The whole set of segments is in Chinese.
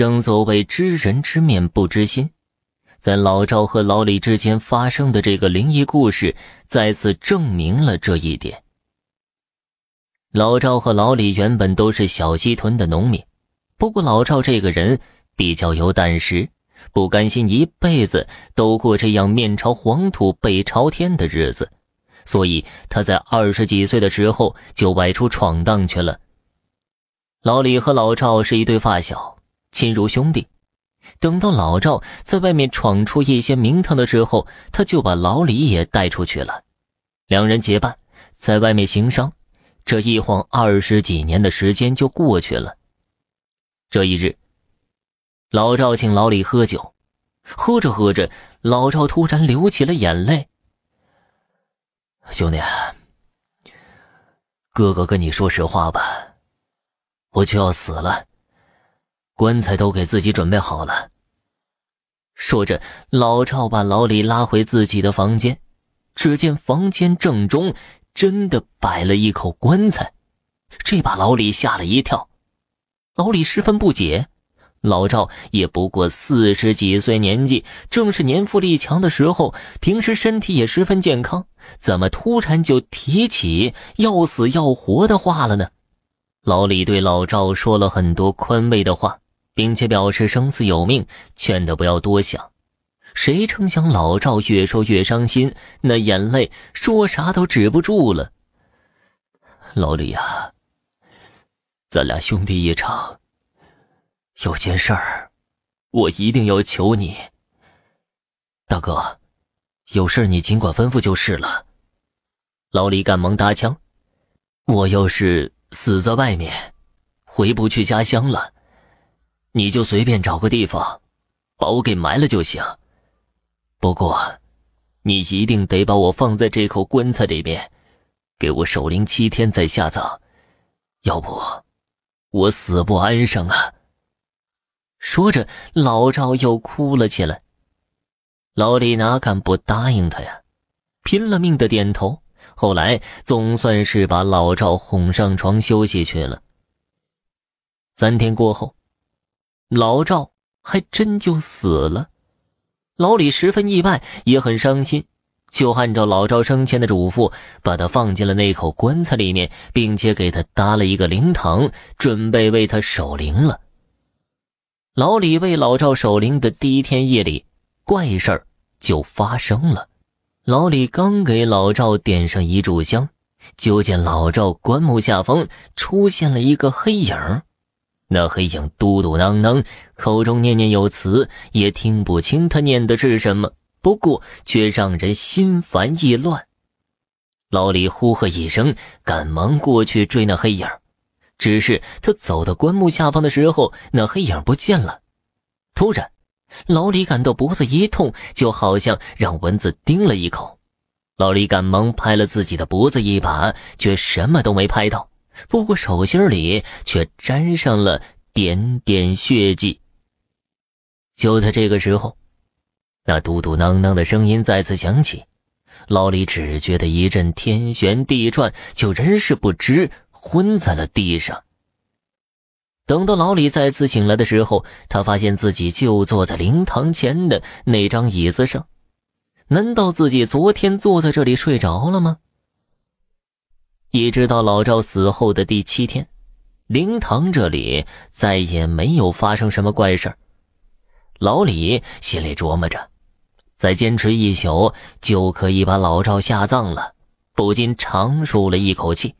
正所谓知人知面不知心，在老赵和老李之间发生的这个灵异故事，再次证明了这一点。老赵和老李原本都是小西屯的农民，不过老赵这个人比较有胆识，不甘心一辈子都过这样面朝黄土背朝天的日子，所以他在二十几岁的时候就外出闯荡去了。老李和老赵是一对发小。亲如兄弟，等到老赵在外面闯出一些名堂的时候，他就把老李也带出去了。两人结伴在外面行商，这一晃二十几年的时间就过去了。这一日，老赵请老李喝酒，喝着喝着，老赵突然流起了眼泪。兄弟，哥哥跟你说实话吧，我就要死了。棺材都给自己准备好了。说着，老赵把老李拉回自己的房间，只见房间正中真的摆了一口棺材，这把老李吓了一跳。老李十分不解，老赵也不过四十几岁年纪，正是年富力强的时候，平时身体也十分健康，怎么突然就提起要死要活的话了呢？老李对老赵说了很多宽慰的话。并且表示生死有命，劝他不要多想。谁成想老赵越说越伤心，那眼泪说啥都止不住了。老李呀，咱俩兄弟一场，有件事儿，我一定要求你。大哥，有事你尽管吩咐就是了。老李赶忙搭腔：“我要是死在外面，回不去家乡了。”你就随便找个地方，把我给埋了就行。不过，你一定得把我放在这口棺材里面，给我守灵七天再下葬，要不我死不安生啊！说着，老赵又哭了起来。老李哪敢不答应他呀？拼了命的点头。后来总算是把老赵哄上床休息去了。三天过后。老赵还真就死了，老李十分意外，也很伤心，就按照老赵生前的嘱咐，把他放进了那口棺材里面，并且给他搭了一个灵堂，准备为他守灵了。老李为老赵守灵的第一天夜里，怪事儿就发生了。老李刚给老赵点上一炷香，就见老赵棺木下方出现了一个黑影。那黑影嘟嘟囔囔，口中念念有词，也听不清他念的是什么，不过却让人心烦意乱。老李呼喝一声，赶忙过去追那黑影，只是他走到棺木下方的时候，那黑影不见了。突然，老李感到脖子一痛，就好像让蚊子叮了一口。老李赶忙拍了自己的脖子一把，却什么都没拍到。不过手心里却沾上了点点血迹。就在这个时候，那嘟嘟囔囔的声音再次响起，老李只觉得一阵天旋地转，就人事不知，昏在了地上。等到老李再次醒来的时候，他发现自己就坐在灵堂前的那张椅子上，难道自己昨天坐在这里睡着了吗？一直到老赵死后的第七天，灵堂这里再也没有发生什么怪事老李心里琢磨着，再坚持一宿就可以把老赵下葬了，不禁长舒了一口气。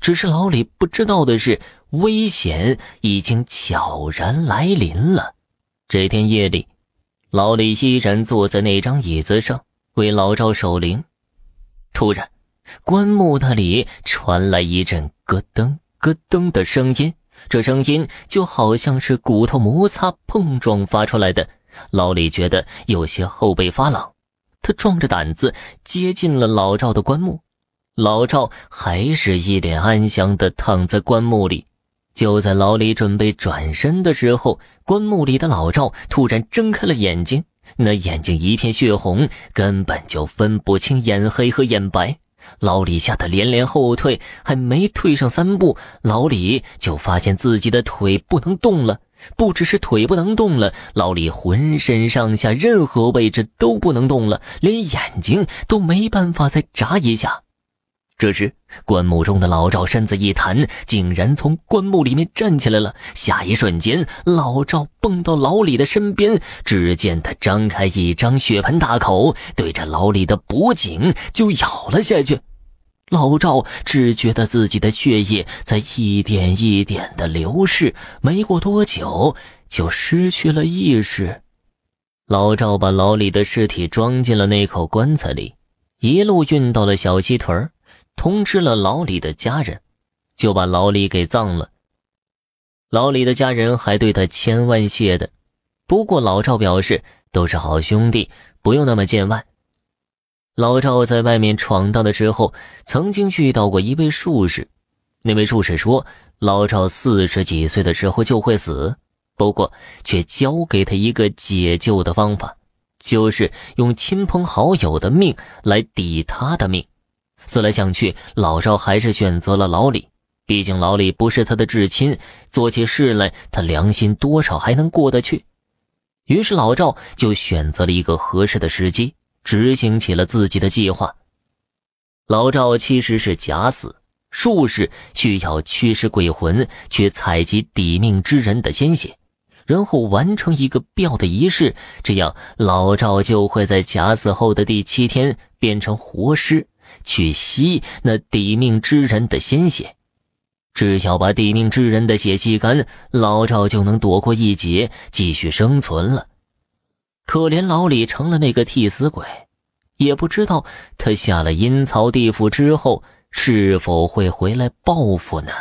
只是老李不知道的是，危险已经悄然来临了。这天夜里，老李依然坐在那张椅子上为老赵守灵，突然。棺木那里传来一阵咯噔咯噔的声音，这声音就好像是骨头摩擦碰撞发出来的。老李觉得有些后背发冷，他壮着胆子接近了老赵的棺木。老赵还是一脸安详地躺在棺木里。就在老李准备转身的时候，棺木里的老赵突然睁开了眼睛，那眼睛一片血红，根本就分不清眼黑和眼白。老李吓得连连后退，还没退上三步，老李就发现自己的腿不能动了，不只是腿不能动了，老李浑身上下任何位置都不能动了，连眼睛都没办法再眨一下。这时，棺木中的老赵身子一弹，竟然从棺木里面站起来了。下一瞬间，老赵蹦到老李的身边，只见他张开一张血盆大口，对着老李的脖颈就咬了下去。老赵只觉得自己的血液在一点一点的流逝，没过多久就失去了意识。老赵把老李的尸体装进了那口棺材里，一路运到了小西屯儿。通知了老李的家人，就把老李给葬了。老李的家人还对他千万谢的，不过老赵表示都是好兄弟，不用那么见外。老赵在外面闯荡的时候，曾经遇到过一位术士，那位术士说老赵四十几岁的时候就会死，不过却教给他一个解救的方法，就是用亲朋好友的命来抵他的命。思来想去，老赵还是选择了老李。毕竟老李不是他的至亲，做起事来他良心多少还能过得去。于是老赵就选择了一个合适的时机，执行起了自己的计划。老赵其实是假死，术士需要驱使鬼魂去采集抵命之人的鲜血，然后完成一个吊的仪式，这样老赵就会在假死后的第七天变成活尸。去吸那抵命之人的鲜血，只要把抵命之人的血吸干，老赵就能躲过一劫，继续生存了。可怜老李成了那个替死鬼，也不知道他下了阴曹地府之后是否会回来报复呢？